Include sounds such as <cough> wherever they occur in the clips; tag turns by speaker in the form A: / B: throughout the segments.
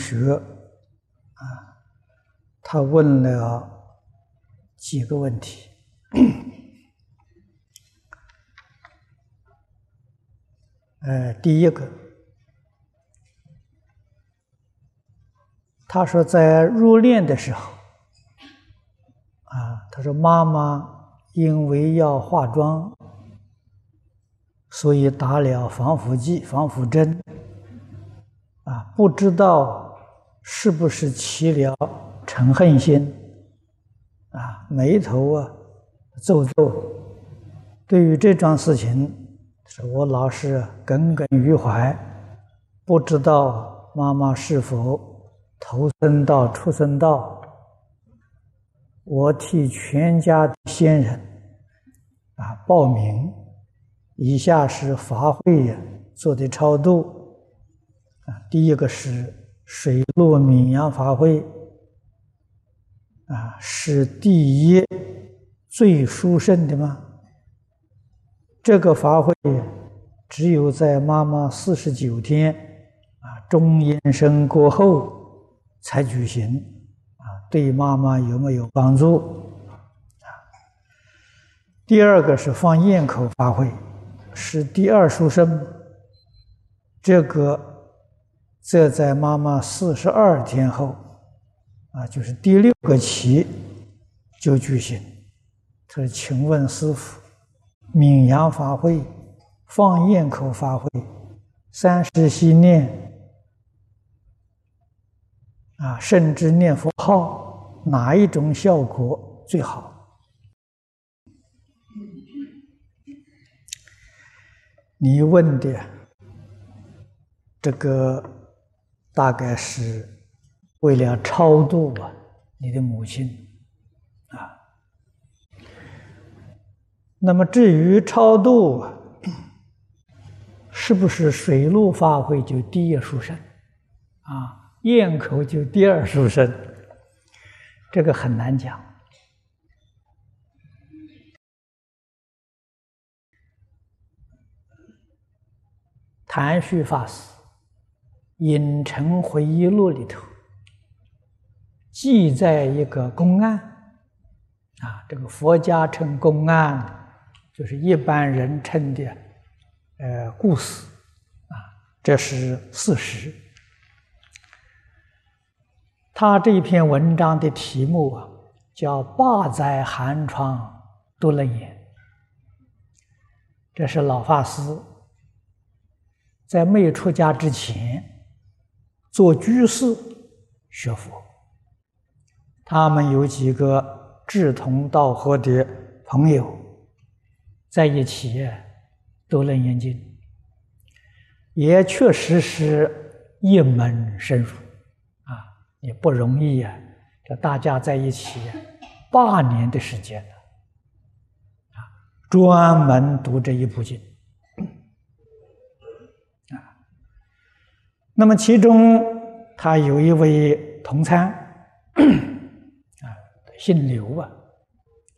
A: 学啊，他问了几个问题。呃，第一个，他说在入殓的时候，啊，他说妈妈因为要化妆，所以打了防腐剂、防腐针。啊，不知道是不是起了嗔恨心，啊，眉头啊皱皱。对于这桩事情，是我老是耿耿于怀，不知道妈妈是否投生到畜生道。我替全家的先人啊报名，以下是法会做的超度啊。第一个是水陆闽阳法会，啊，是第一最殊胜的吗？这个法会只有在妈妈四十九天啊中阴身过后才举行，啊，对妈妈有没有帮助？啊，第二个是放焰口法会，是第二殊胜，这个。这在妈妈四十二天后，啊，就是第六个期就举行。他说：“请问师傅，闽阳法会、放焰口法会、三十系念啊，甚至念佛号，哪一种效果最好？”你问的这个。大概是为了超度吧，你的母亲啊。那么至于超度，是不是水陆法会就第一殊胜啊？咽口就第二殊胜？这个很难讲。谭旭法师。《隐城回忆录》里头记载一个公案，啊，这个佛家称公案，就是一般人称的，呃，故事，啊，这是事实。他这篇文章的题目啊，叫“霸在寒窗多楞严”，这是老法师在没出家之前。做居士学佛，他们有几个志同道合的朋友在一起都能研经，也确实是一门深入啊，也不容易呀。这大家在一起八年的时间了啊，专门读这一部经。那么其中，他有一位同参，<clears throat> 啊，姓刘啊，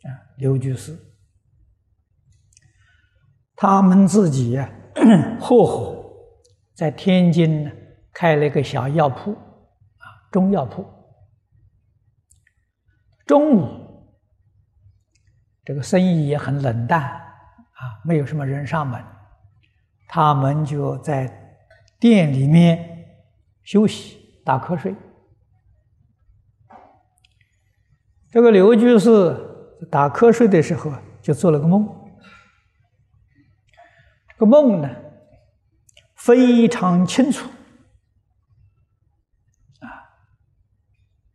A: 啊，刘居士，他们自己合伙 <clears throat> 在天津呢开了一个小药铺，啊，中药铺。中午，这个生意也很冷淡，啊，没有什么人上门，他们就在店里面。休息打瞌睡，这个刘居士打瞌睡的时候就做了个梦，这个梦呢非常清楚，啊，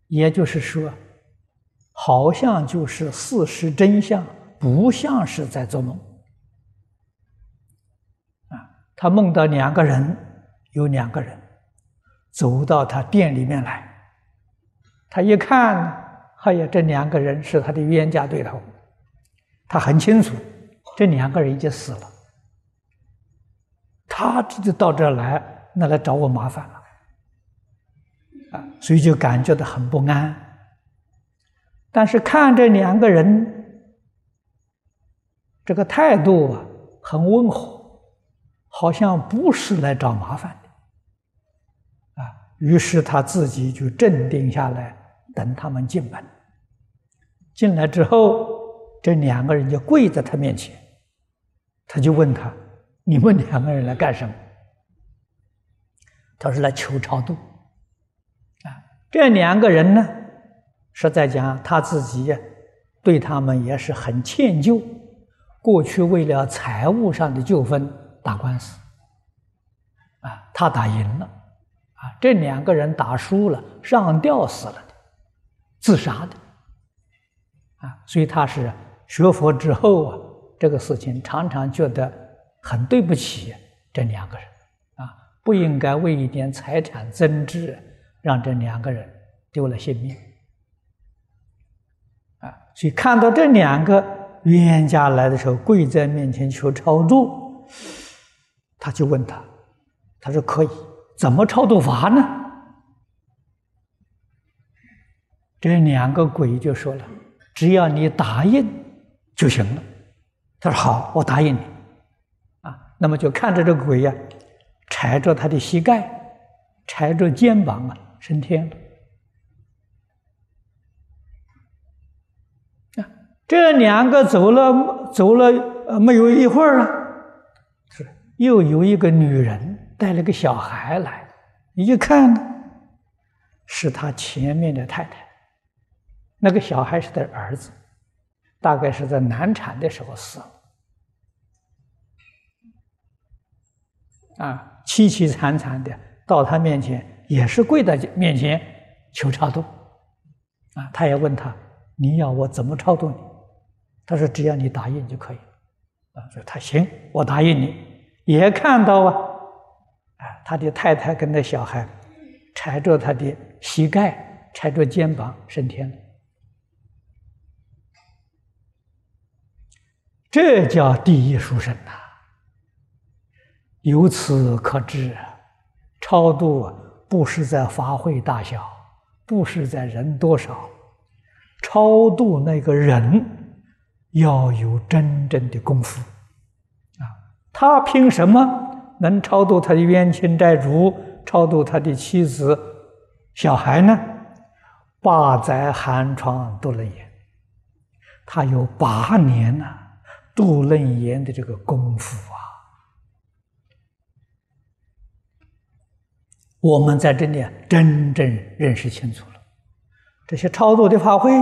A: 也就是说，好像就是事实真相，不像是在做梦，啊，他梦到两个人，有两个人。走到他店里面来，他一看，哎呀，这两个人是他的冤家对头，他很清楚，这两个人已经死了，他这就到这儿来，那来找我麻烦了，啊，所以就感觉到很不安。但是看这两个人这个态度啊，很温和，好像不是来找麻烦的。于是他自己就镇定下来，等他们进门。进来之后，这两个人就跪在他面前，他就问他：“你们两个人来干什么？”他说：“来求超度。”啊，这两个人呢，实在讲他自己对他们也是很歉疚，过去为了财务上的纠纷打官司，啊，他打赢了，啊，这两个人打输了，上吊死了的，自杀的。啊，所以他是学佛之后啊，这个事情常常觉得很对不起这两个人，啊，不应该为一点财产增值，让这两个人丢了性命，啊，所以看到这两个冤家来的时候跪在面前求超度，他就问他，他说可以，怎么超度法呢？这两个鬼就说了。只要你答应就行了。他说：“好，我答应你。”啊，那么就看着这鬼呀，踩着他的膝盖，踩着肩膀啊，升天。啊，这两个走了，走了呃，没有一会儿啊，是又有一个女人带了个小孩来，你一看呢，是他前面的太太。那个小孩是他儿子，大概是在难产的时候死了，啊，凄凄惨惨的到他面前，也是跪在面前求超度，啊，他也问他，你要我怎么超度你？他说只要你答应就可以了，啊，说他行，我答应你。也看到，啊，他的太太跟那小孩踩着他的膝盖，踩着肩膀升天了。这叫第一殊胜呐！由此可知，超度不是在法会大小，不是在人多少，超度那个人要有真正的功夫啊！他凭什么能超度他的冤亲债主，超度他的妻子、小孩呢？八载寒窗度了眼，他有八年呢。度楞严的这个功夫啊，我们在这里真正认识清楚了。这些超度的法会，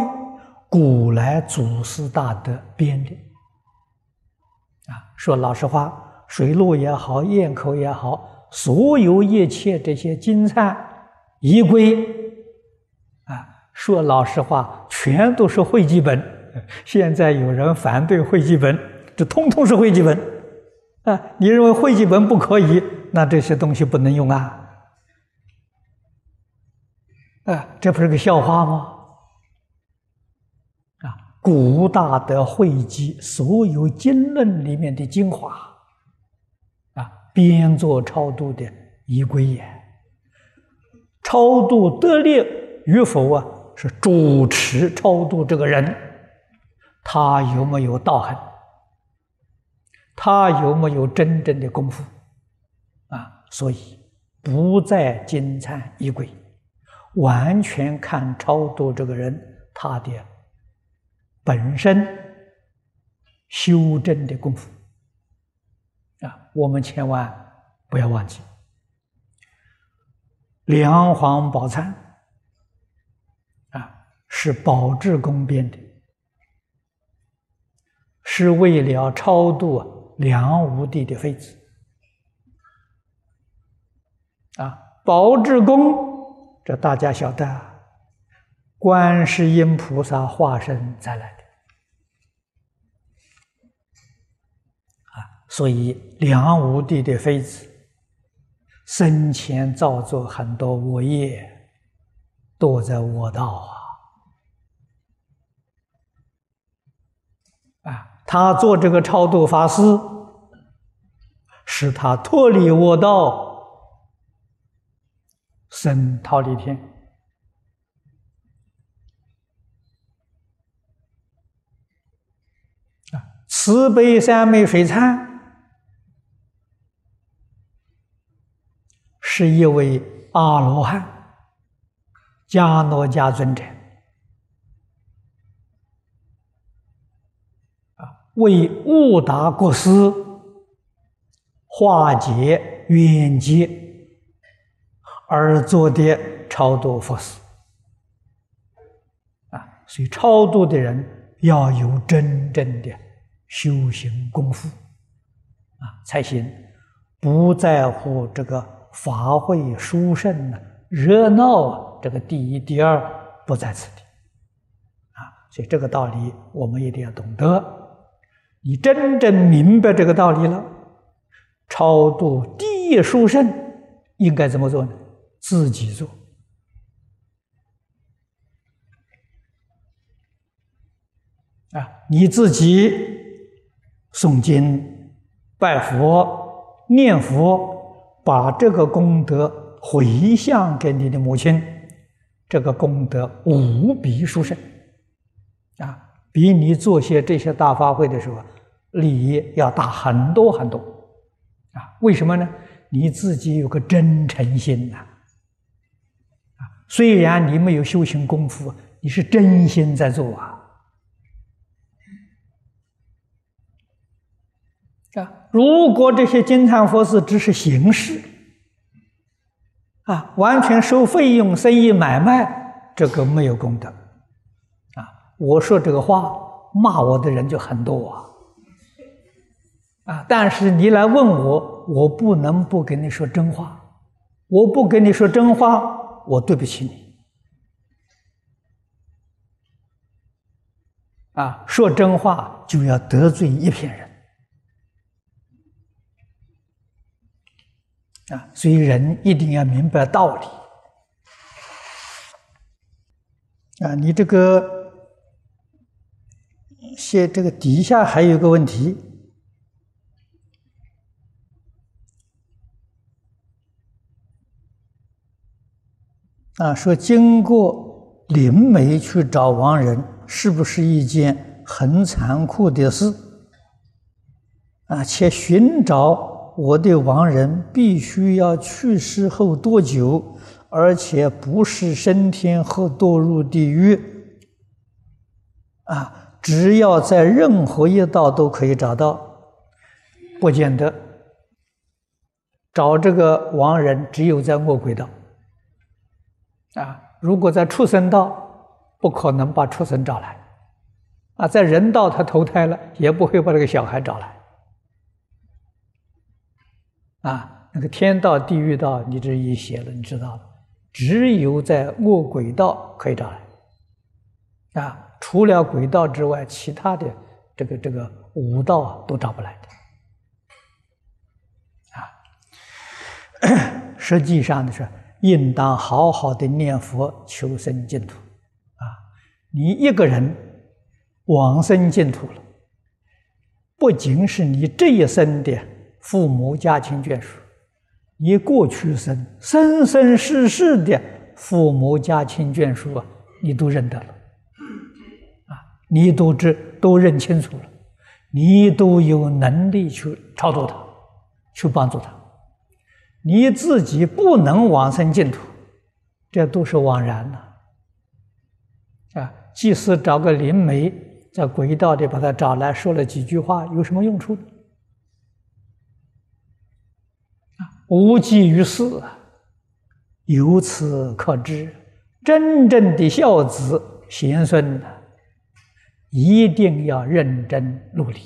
A: 古来祖师大德编的。啊，说老实话，水陆也好，咽口也好，所有一切这些经忏仪规，啊，说老实话，全都是会记本。现在有人反对会记本，这通通是会记本啊！你认为会记本不可以？那这些东西不能用啊！啊，这不是个笑话吗？啊，古大的汇集所有经论里面的精华，编作超度的仪规也。超度得力与否啊，是主持超度这个人。他有没有道行？他有没有真正的功夫？啊，所以不再金灿衣柜，完全看超度这个人他的本身修正的功夫。啊，我们千万不要忘记，梁皇宝忏啊，是宝志公编的。是为了超度梁武帝的妃子啊！宝志公，这大家晓得，观世音菩萨化身再来的所以梁武帝的妃子生前造作很多恶业，堕在恶道啊！啊！他做这个超度法师，使他脱离恶道，生桃李天。慈悲三昧水忏是一位阿罗汉、迦诺迦尊者啊，为悟达国师化解冤结而做的超度佛事啊，所以超度的人要有真正的修行功夫啊，才行，不在乎这个。法会殊胜呢，热闹啊！这个第一、第二不在此地啊，所以这个道理我们一定要懂得。你真正明白这个道理了，超度第一殊胜应该怎么做呢？自己做啊，你自己诵经、拜佛、念佛。把这个功德回向给你的母亲，这个功德无比殊胜，啊，比你做些这些大发会的时候利益要大很多很多，啊，为什么呢？你自己有个真诚心呐，啊，虽然你没有修行功夫，你是真心在做啊。啊，如果这些金蝉佛寺只是形式，啊，完全收费用、生意买卖，这个没有功德。啊，我说这个话，骂我的人就很多啊。啊，但是你来问我，我不能不跟你说真话。我不跟你说真话，我对不起你。啊，说真话就要得罪一片人。啊，所以人一定要明白道理。啊，你这个写这个底下还有个问题，啊，说经过灵媒去找亡人，是不是一件很残酷的事？啊，且寻找。我的亡人必须要去世后多久，而且不是升天或堕入地狱，啊，只要在任何一道都可以找到，不见得。找这个亡人只有在恶鬼道，啊，如果在畜生道，不可能把畜生找来，啊，在人道他投胎了，也不会把这个小孩找来。啊，那个天道、地狱道，你这一写了，你知道了。只有在恶鬼道可以找来，啊，除了鬼道之外，其他的这个这个五道啊都找不来的。啊，<coughs> 实际上的是，应当好好的念佛求生净土。啊，你一个人往生净土了，不仅是你这一生的。父母家亲眷属，你过去生生生世世的父母家亲眷属啊，你都认得了，啊，你都知都认清楚了，你都有能力去超度他，去帮助他，你自己不能往生净土，这都是枉然的，啊，即使找个灵媒在轨道里把他找来说了几句话，有什么用处呢？无济于事啊，由此可知，真正的孝子贤孙呢，一定要认真努力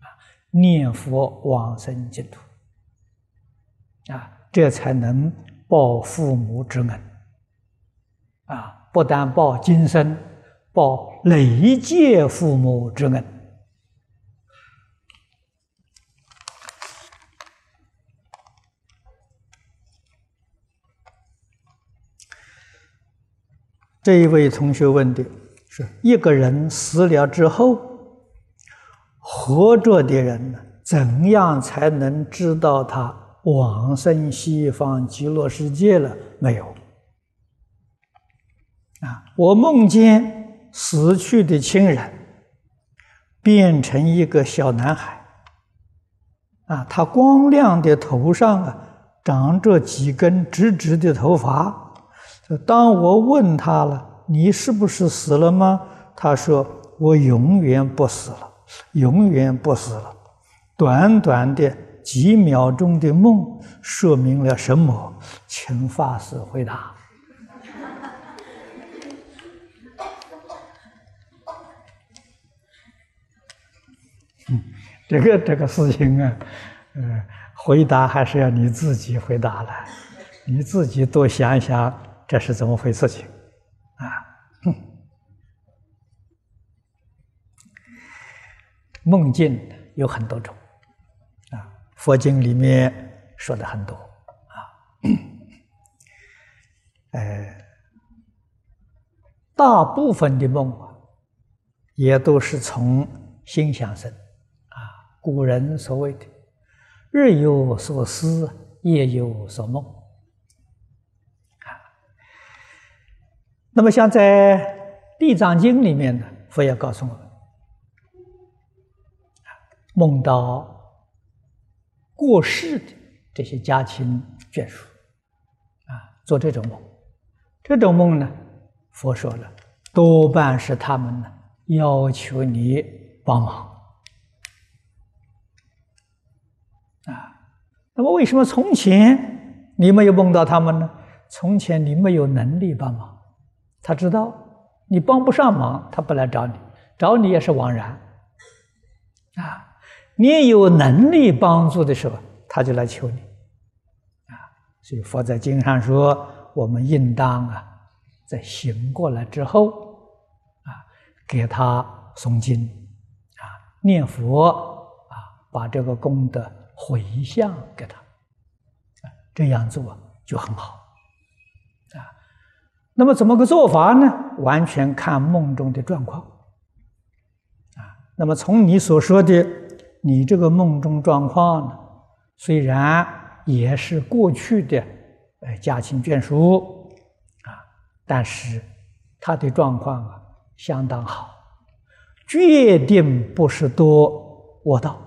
A: 啊，念佛往生净土啊，这才能报父母之恩啊，不但报今生，报累劫父母之恩。这一位同学问的是：一个人死了之后，活着的人呢，怎样才能知道他往生西方极乐世界了没有？啊，我梦见死去的亲人变成一个小男孩，啊，他光亮的头上啊，长着几根直直的头发。当我问他了：“你是不是死了吗？”他说：“我永远不死了，永远不死了。”短短的几秒钟的梦，说明了什么？请法师回答。这个这个事情啊，呃，回答还是要你自己回答了，你自己多想想这是怎么回事情啊。梦境有很多种啊，佛经里面说的很多啊，<coughs> 呃，大部分的梦啊，也都是从心想生啊。古人所谓的“日有所思，夜有所梦”，那么像在《地藏经》里面呢，佛要告诉我们：梦到过世的这些家亲眷属，啊，做这种梦，这种梦呢，佛说了，多半是他们呢要求你帮忙。啊，那么为什么从前你没有梦到他们呢？从前你没有能力帮忙，他知道你帮不上忙，他不来找你，找你也是枉然。啊，你有能力帮助的时候，他就来求你。啊，所以佛在经上说，我们应当啊，在醒过来之后，啊，给他诵经，啊，念佛，啊，把这个功德。回向给他，这样做就很好，啊，那么怎么个做法呢？完全看梦中的状况，啊，那么从你所说的，你这个梦中状况呢，虽然也是过去的，呃，家亲眷属，啊，但是他的状况啊相当好，决定不是多我道。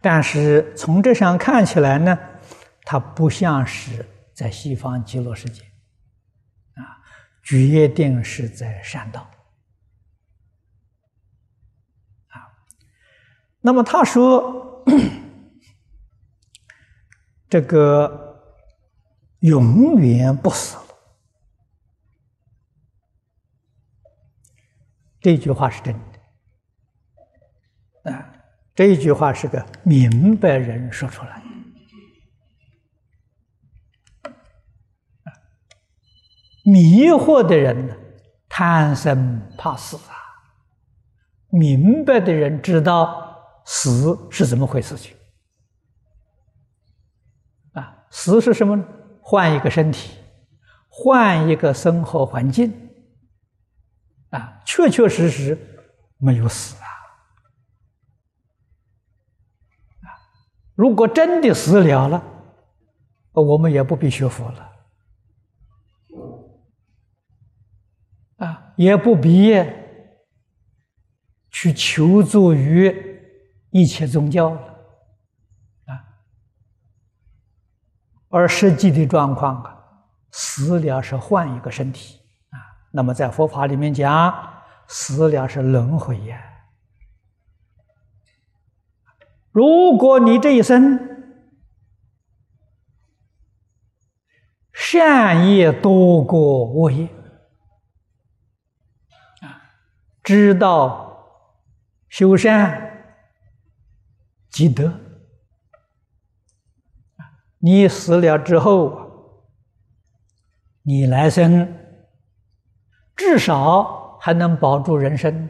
A: 但是从这上看起来呢，它不像是在西方极乐世界，啊，决定是在善道，啊，那么他说 <clears throat> 这个永远不死，这句话是真的，啊。这一句话是个明白人说出来，迷惑的人呢，贪生怕死啊。明白的人知道死是怎么回事情啊，死是什么呢？换一个身体，换一个生活环境啊，确确实实没有死啊。如果真的死了了，我们也不必学佛了，啊，也不必去求助于一切宗教了，啊，而实际的状况啊，死了是换一个身体啊，那么在佛法里面讲，死了是轮回呀。如果你这一生善业多过恶业，啊，知道修善积德，你死了之后，你来生至少还能保住人生，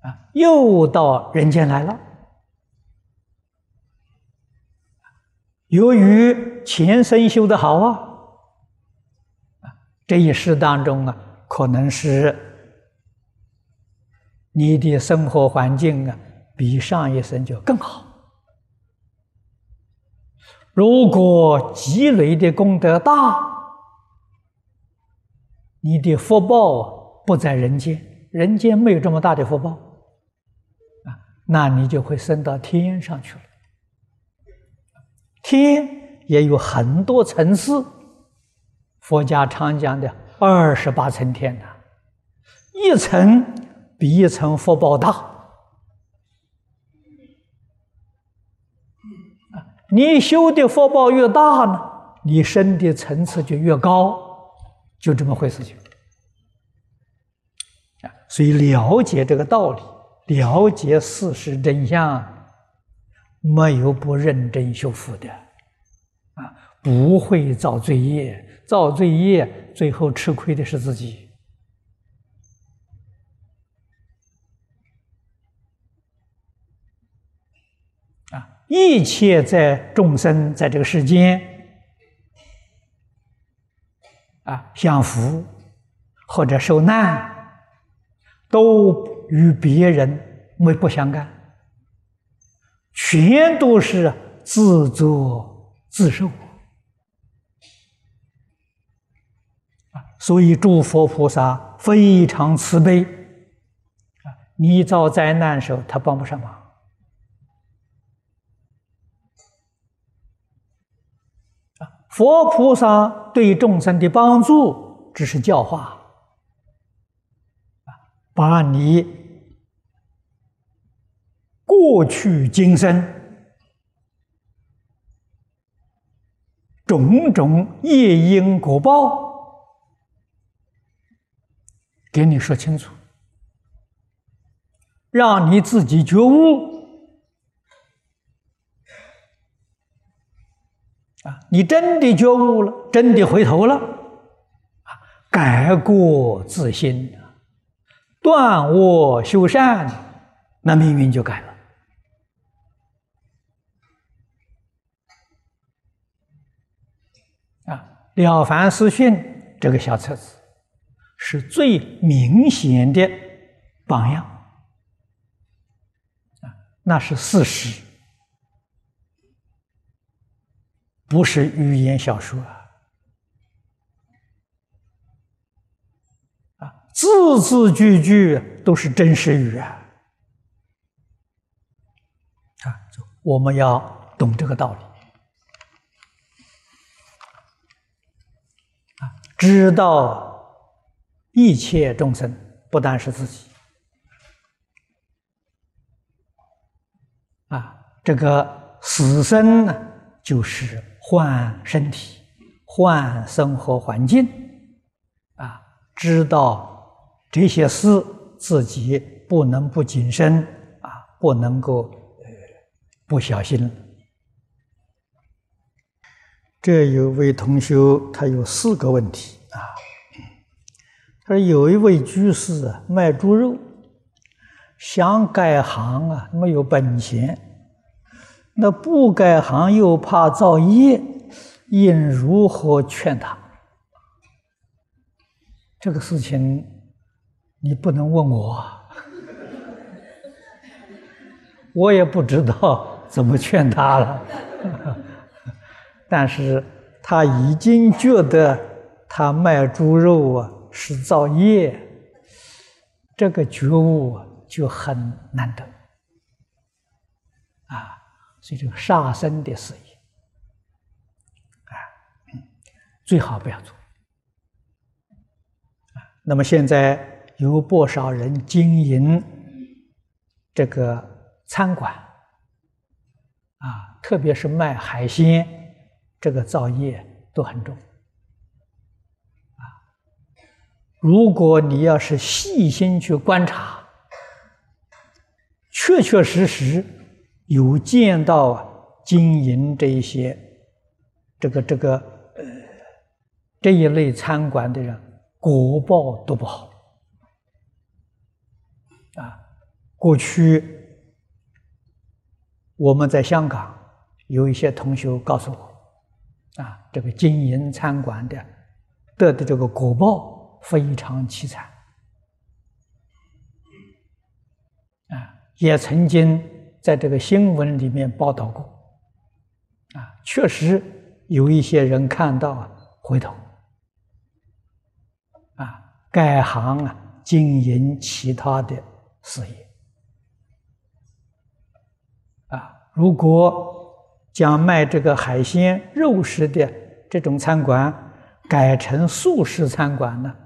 A: 啊，又到人间来了。由于前生修的好，啊，这一世当中啊，可能是你的生活环境啊，比上一生就更好。如果积累的功德大，你的福报不在人间，人间没有这么大的福报，啊，那你就会升到天上去了。天也有很多层次，佛家常讲的二十八层天呐，一层比一层福报大。你修的福报越大呢，你升的层次就越高，就这么回事情。啊，所以了解这个道理，了解事实真相，没有不认真修复的，啊，不会造罪业，造罪业最后吃亏的是自己。一切在众生在这个世间啊享福或者受难，都与别人没不相干，全都是自作自受啊！所以诸佛菩萨非常慈悲啊！你遭灾难时候，他帮不上忙。佛菩萨对众生的帮助，只是教化，把你过去今生种种业因果报给你说清楚，让你自己觉悟。啊，你真的觉悟了，真的回头了，啊，改过自新，断恶修善，那命运就改了。啊，《了凡四训》这个小册子是最明显的榜样，啊，那是事实。不是语言小说啊！啊，字字句句都是真实语啊！啊，我们要懂这个道理啊，知道一切众生不单是自己啊，这个死生呢，就是。换身体，换生活环境，啊，知道这些事自己不能不谨慎，啊，不能够呃不小心。这有位同学，他有四个问题啊。他说有一位居士啊，卖猪肉，想改行啊，没有本钱。那不改行又怕造业，应如何劝他？这个事情你不能问我，<laughs> 我也不知道怎么劝他了。<laughs> 但是他已经觉得他卖猪肉啊是造业，这个觉悟就很难得啊。所以这个杀生的事业，啊，最好不要做。啊，那么现在有不少人经营这个餐馆，啊，特别是卖海鲜，这个造业都很重。啊，如果你要是细心去观察，确确实实。有见到啊，经营这一些，这个这个呃这一类餐馆的人，果报都不好啊。过去我们在香港有一些同学告诉我，啊，这个经营餐馆的得的这个果报非常凄惨啊，也曾经。在这个新闻里面报道过，啊，确实有一些人看到啊，回头，啊，改行啊，经营其他的事业，啊，如果将卖这个海鲜肉食的这种餐馆改成素食餐馆呢，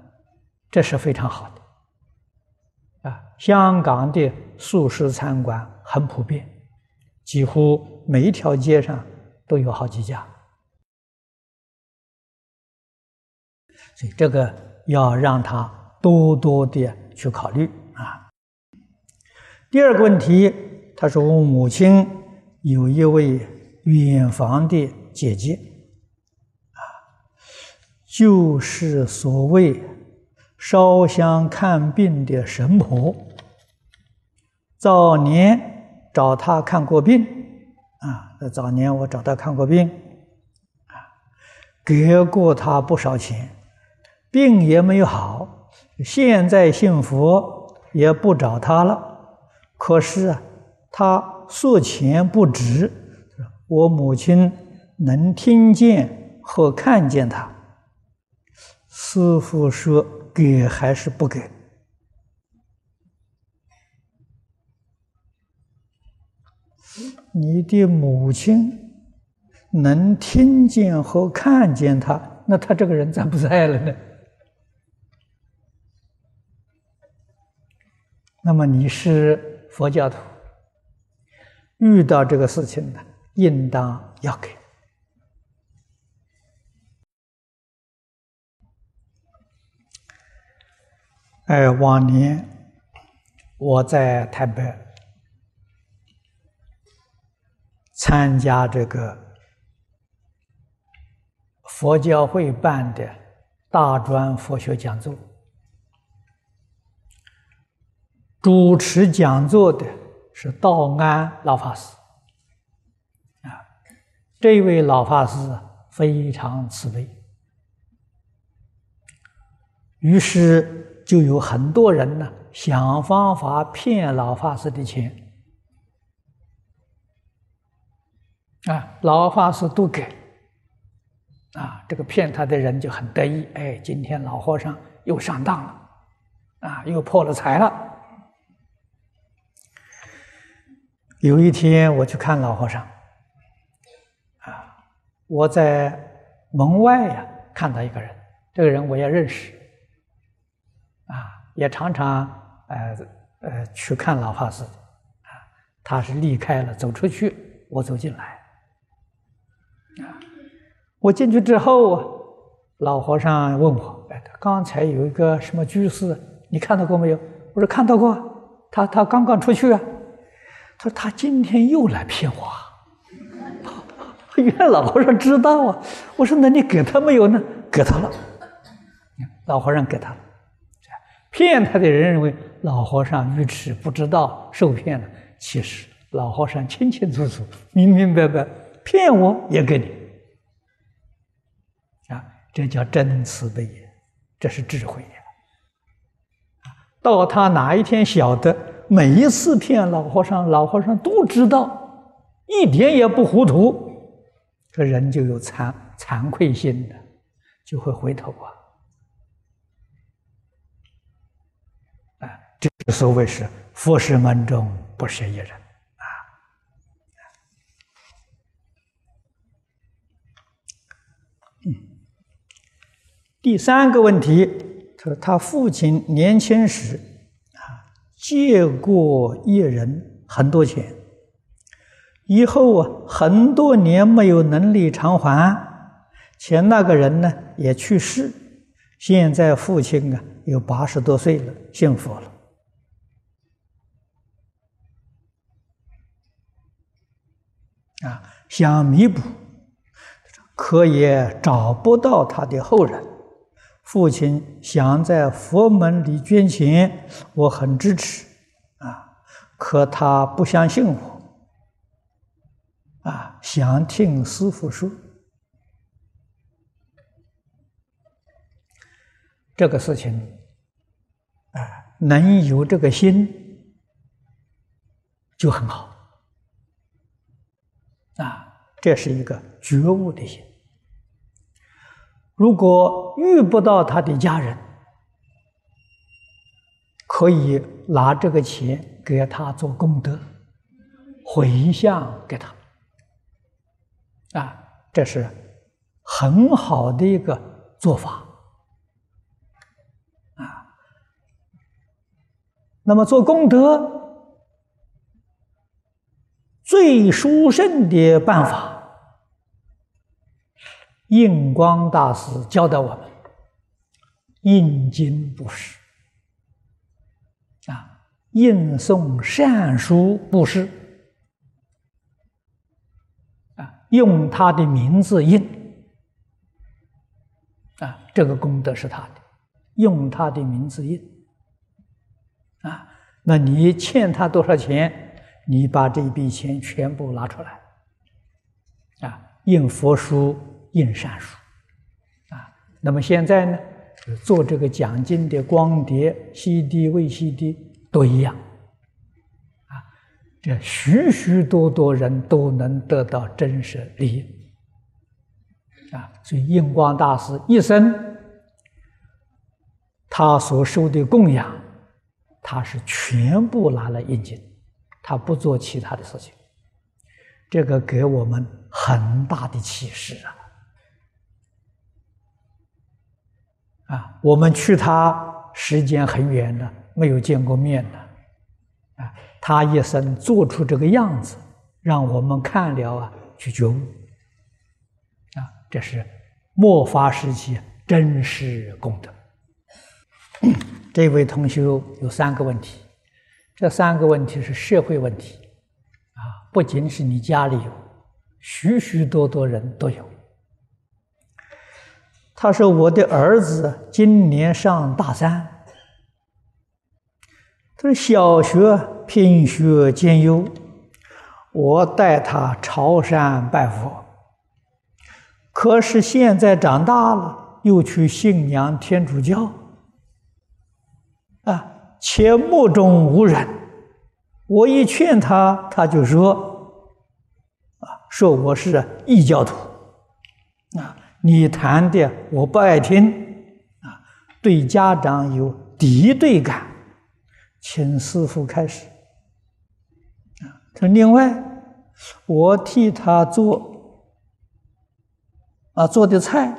A: 这是非常好的。啊，香港的素食餐馆很普遍，几乎每一条街上都有好几家。所以这个要让他多多的去考虑啊。第二个问题，他说我母亲有一位远房的姐姐，啊，就是所谓烧香看病的神婆，早年找他看过病，啊，早年我找他看过病，啊，给过他不少钱。病也没有好，现在信佛也不找他了。可是啊，他说钱不值。我母亲能听见和看见他。师傅说给还是不给？你的母亲能听见和看见他，那他这个人在不在了呢？那么你是佛教徒，遇到这个事情呢，应当要给。哎，往年我在台北参加这个佛教会办的大专佛学讲座。主持讲座的是道安老法师，啊，这位老法师非常慈悲，于是就有很多人呢想方法骗老法师的钱，啊，老法师都给，啊，这个骗他的人就很得意，哎，今天老和尚又上当了，啊，又破了财了。有一天我去看老和尚，啊，我在门外呀看到一个人，这个人我也认识，啊，也常常呃呃去看老法师，啊，他是离开了走出去，我走进来，啊，我进去之后啊，老和尚问我，哎，刚才有一个什么居士，你看到过没有？我说看到过，他他刚刚出去啊。他说：“他今天又来骗我。<laughs> ”原来老和尚知道啊。我说：“那你给他没有呢？”给他了。老和尚给他了。骗他的人认为老和尚愚痴，不知道受骗了。其实老和尚清清楚楚、明明白白，骗我也给你。啊，这叫真慈悲，这是智慧呀。到他哪一天晓得？每一次骗老和尚，老和尚都知道，一点也不糊涂，这人就有惭惭愧心的，就会回头啊！这所谓是佛事门中不舍一人啊。第三个问题，他说他父亲年轻时啊。借过一人很多钱，以后啊，很多年没有能力偿还，前那个人呢也去世，现在父亲啊有八十多岁了，信佛了，啊，想弥补，可也找不到他的后人。父亲想在佛门里捐钱，我很支持，啊，可他不相信我，啊，想听师傅说，这个事情，啊，能有这个心就很好，啊，这是一个觉悟的心。如果遇不到他的家人，可以拿这个钱给他做功德，回向给他，啊，这是很好的一个做法，啊，那么做功德最殊胜的办法，印光大师教导我们：印经布施，啊，印诵善书布施。用他的名字印啊，这个功德是他的，用他的名字印啊，那你欠他多少钱？你把这笔钱全部拿出来啊，印佛书、印善书啊。那么现在呢，做这个讲经的光碟、CD、VCD 都一样。啊这许许多多人都能得到真实利益啊！所以印光大师一生，他所受的供养，他是全部拿来印经，他不做其他的事情。这个给我们很大的启示啊！啊，我们去他时间很远的，没有见过面的。啊他一生做出这个样子，让我们看了啊，去觉悟啊，这是末法时期真实功德。<coughs> 这位同学有三个问题，这三个问题是社会问题啊，不仅是你家里有，许许多多人都有。他说：“我的儿子今年上大三，他说小学。”品学兼优，我带他朝山拜佛。可是现在长大了，又去信仰天主教，啊，且目中无人。我一劝他，他就说：“啊，说我是异教徒，啊，你谈的我不爱听，啊，对家长有敌对感，请师傅开始。”他另外，我替他做啊做的菜，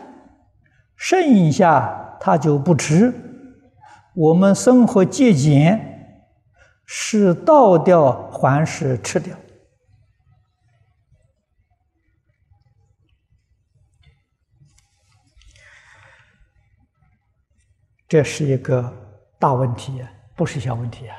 A: 剩下他就不吃。我们生活节俭，是倒掉还是吃掉？这是一个大问题，不是小问题啊。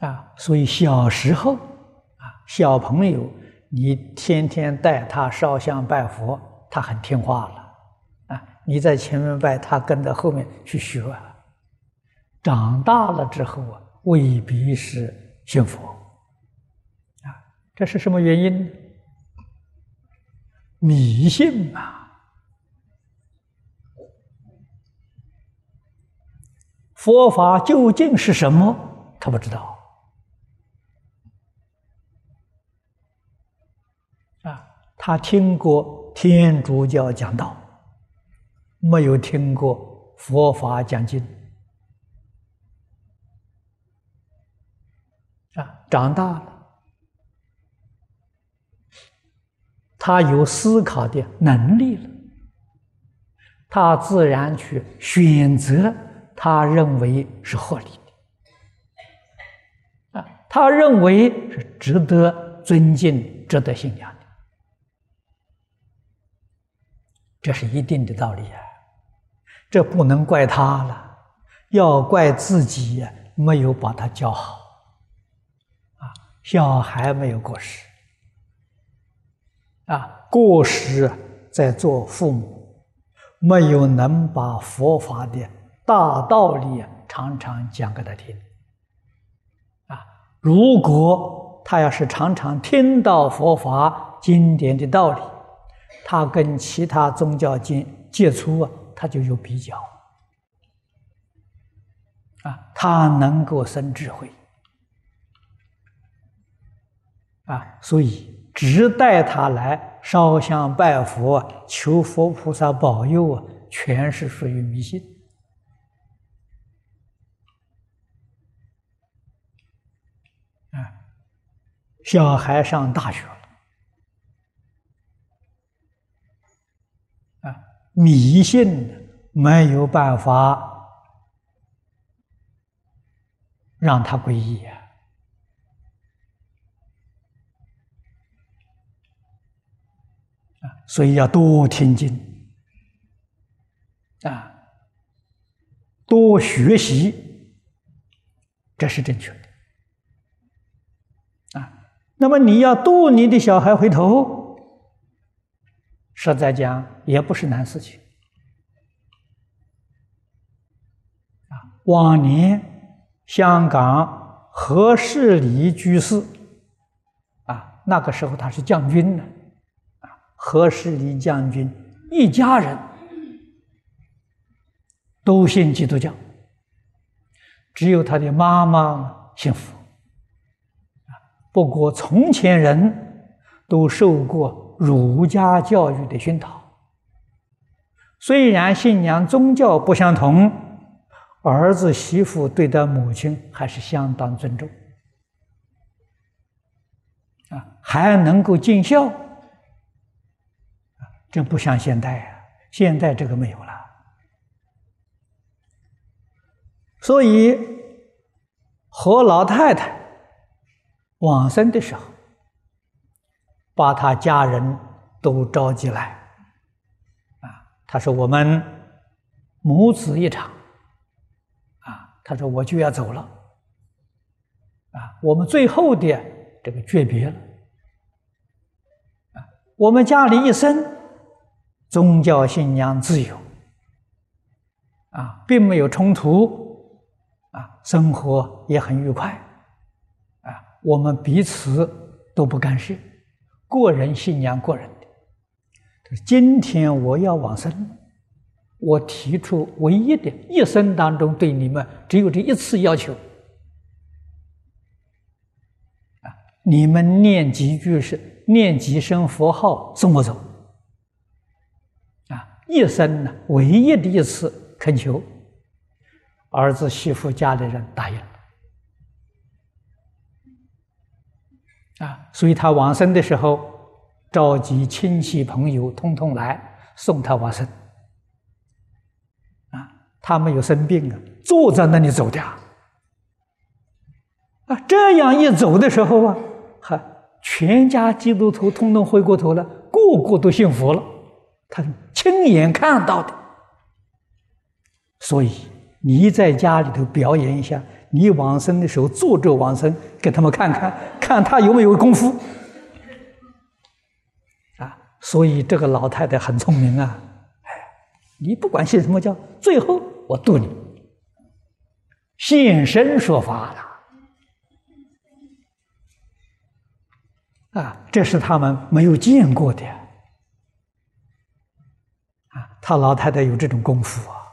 A: 啊，所以小时候啊，小朋友，你天天带他烧香拜佛，他很听话了。啊，你在前面拜，他跟在后面去学。长大了之后啊，未必是信佛。啊，这是什么原因？迷信嘛。佛法究竟是什么？他不知道。啊他听过天主教讲道，没有听过佛法讲经。啊，长大了，他有思考的能力了，他自然去选择他认为是合理的，啊，他认为是值得尊敬、值得信仰。这是一定的道理啊，这不能怪他了，要怪自己没有把他教好。啊，小孩没有过失，啊，过失在做父母，没有能把佛法的大道理常常讲给他听。啊，如果他要是常常听到佛法经典的道理。他跟其他宗教接接触啊，他就有比较啊，他能够生智慧啊，所以只带他来烧香拜佛、求佛菩萨保佑啊，全是属于迷信啊。小孩上大学。迷信没有办法让他皈依呀，啊，所以要多听经，啊，多学习，这是正确的啊。那么你要度你的小孩回头，实在讲也不是难事情。啊，往年香港何世礼居士，啊，那个时候他是将军呢，啊，何世礼将军一家人都信基督教，只有他的妈妈信佛。不过，从前人都受过儒家教育的熏陶，虽然信仰宗教不相同，儿子媳妇对待母亲还是相当尊重，啊，还能够尽孝，这不像现代啊，现在这个没有了，所以和老太太。往生的时候，把他家人都召集来，啊，他说我们母子一场，啊，他说我就要走了，啊，我们最后的这个诀别了，啊，我们家里一生宗教信仰自由，啊，并没有冲突，啊，生活也很愉快。啊我们彼此都不干涉，个人信仰个人的。今天我要往生，我提出唯一的一生当中对你们只有这一次要求啊！你们念几句是念几声佛号送我走啊！一生呢，唯一的一次恳求，儿子媳妇家里人答应。啊，所以他往生的时候，召集亲戚朋友通通来送他往生。啊，他没有生病啊，坐在那里走的。啊，这样一走的时候啊，哈，全家基督徒通通回过头了，个个都信佛了，他亲眼看到的。所以你在家里头表演一下。你往生的时候坐着往生，给他们看看，看他有没有功夫啊！所以这个老太太很聪明啊！哎，你不管信什么教，最后我度你，现身说法了啊！这是他们没有见过的啊！他老太太有这种功夫啊！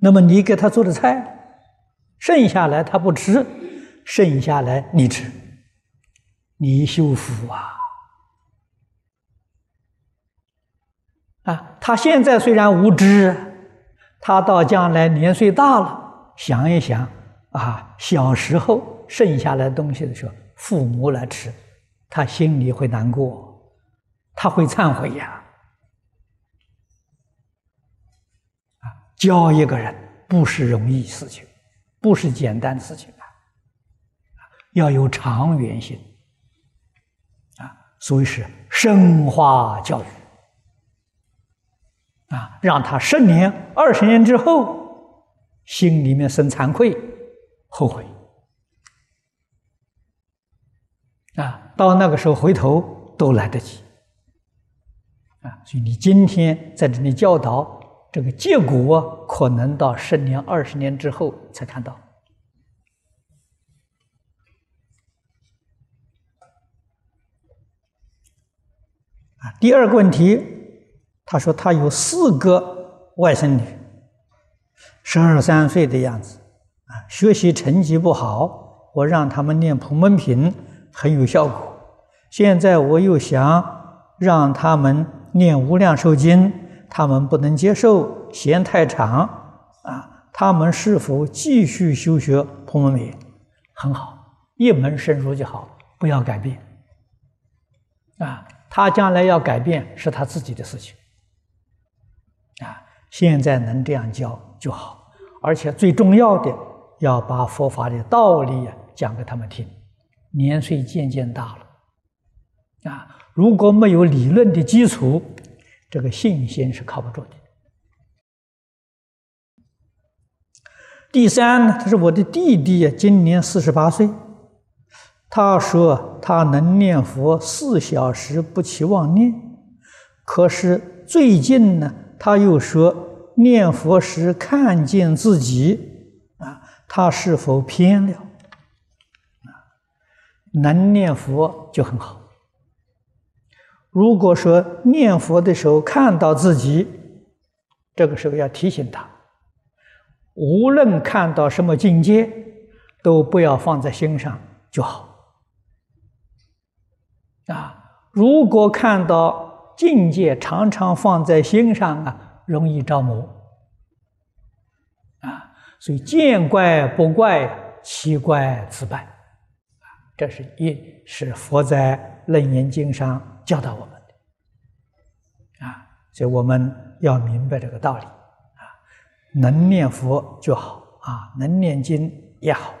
A: 那么你给他做的菜，剩下来他不吃，剩下来你吃，你修福啊！啊，他现在虽然无知，他到将来年岁大了，想一想啊，小时候剩下来东西的时候，父母来吃，他心里会难过，他会忏悔呀。教一个人不是容易事情，不是简单事情啊！要有长远性啊，所以是深化教育啊，让他十年、二十年之后心里面生惭愧、后悔啊，到那个时候回头都来得及啊！所以你今天在这里教导。这个结果可能到十年、二十年之后才看到。啊，第二个问题，他说他有四个外甥女，十二三岁的样子，啊，学习成绩不好，我让他们念普门品很有效果。现在我又想让他们念无量寿经。他们不能接受，嫌太长，啊，他们是否继续修学婆罗蜜？很好，一门深入就好，不要改变。啊，他将来要改变是他自己的事情。啊，现在能这样教就好，而且最重要的要把佛法的道理啊讲给他们听。年岁渐渐大了，啊，如果没有理论的基础，这个信心是靠不住的。第三呢，他是我的弟弟，今年四十八岁。他说他能念佛四小时不期望念，可是最近呢，他又说念佛时看见自己，啊，他是否偏了？啊，能念佛就很好。如果说念佛的时候看到自己，这个时候要提醒他，无论看到什么境界，都不要放在心上就好。啊，如果看到境界常常放在心上啊，容易着魔。啊，所以见怪不怪，奇怪自败。这是一是佛在《楞严经》上教导我们的。啊，所以我们要明白这个道理。啊，能念佛就好，啊，能念经也好。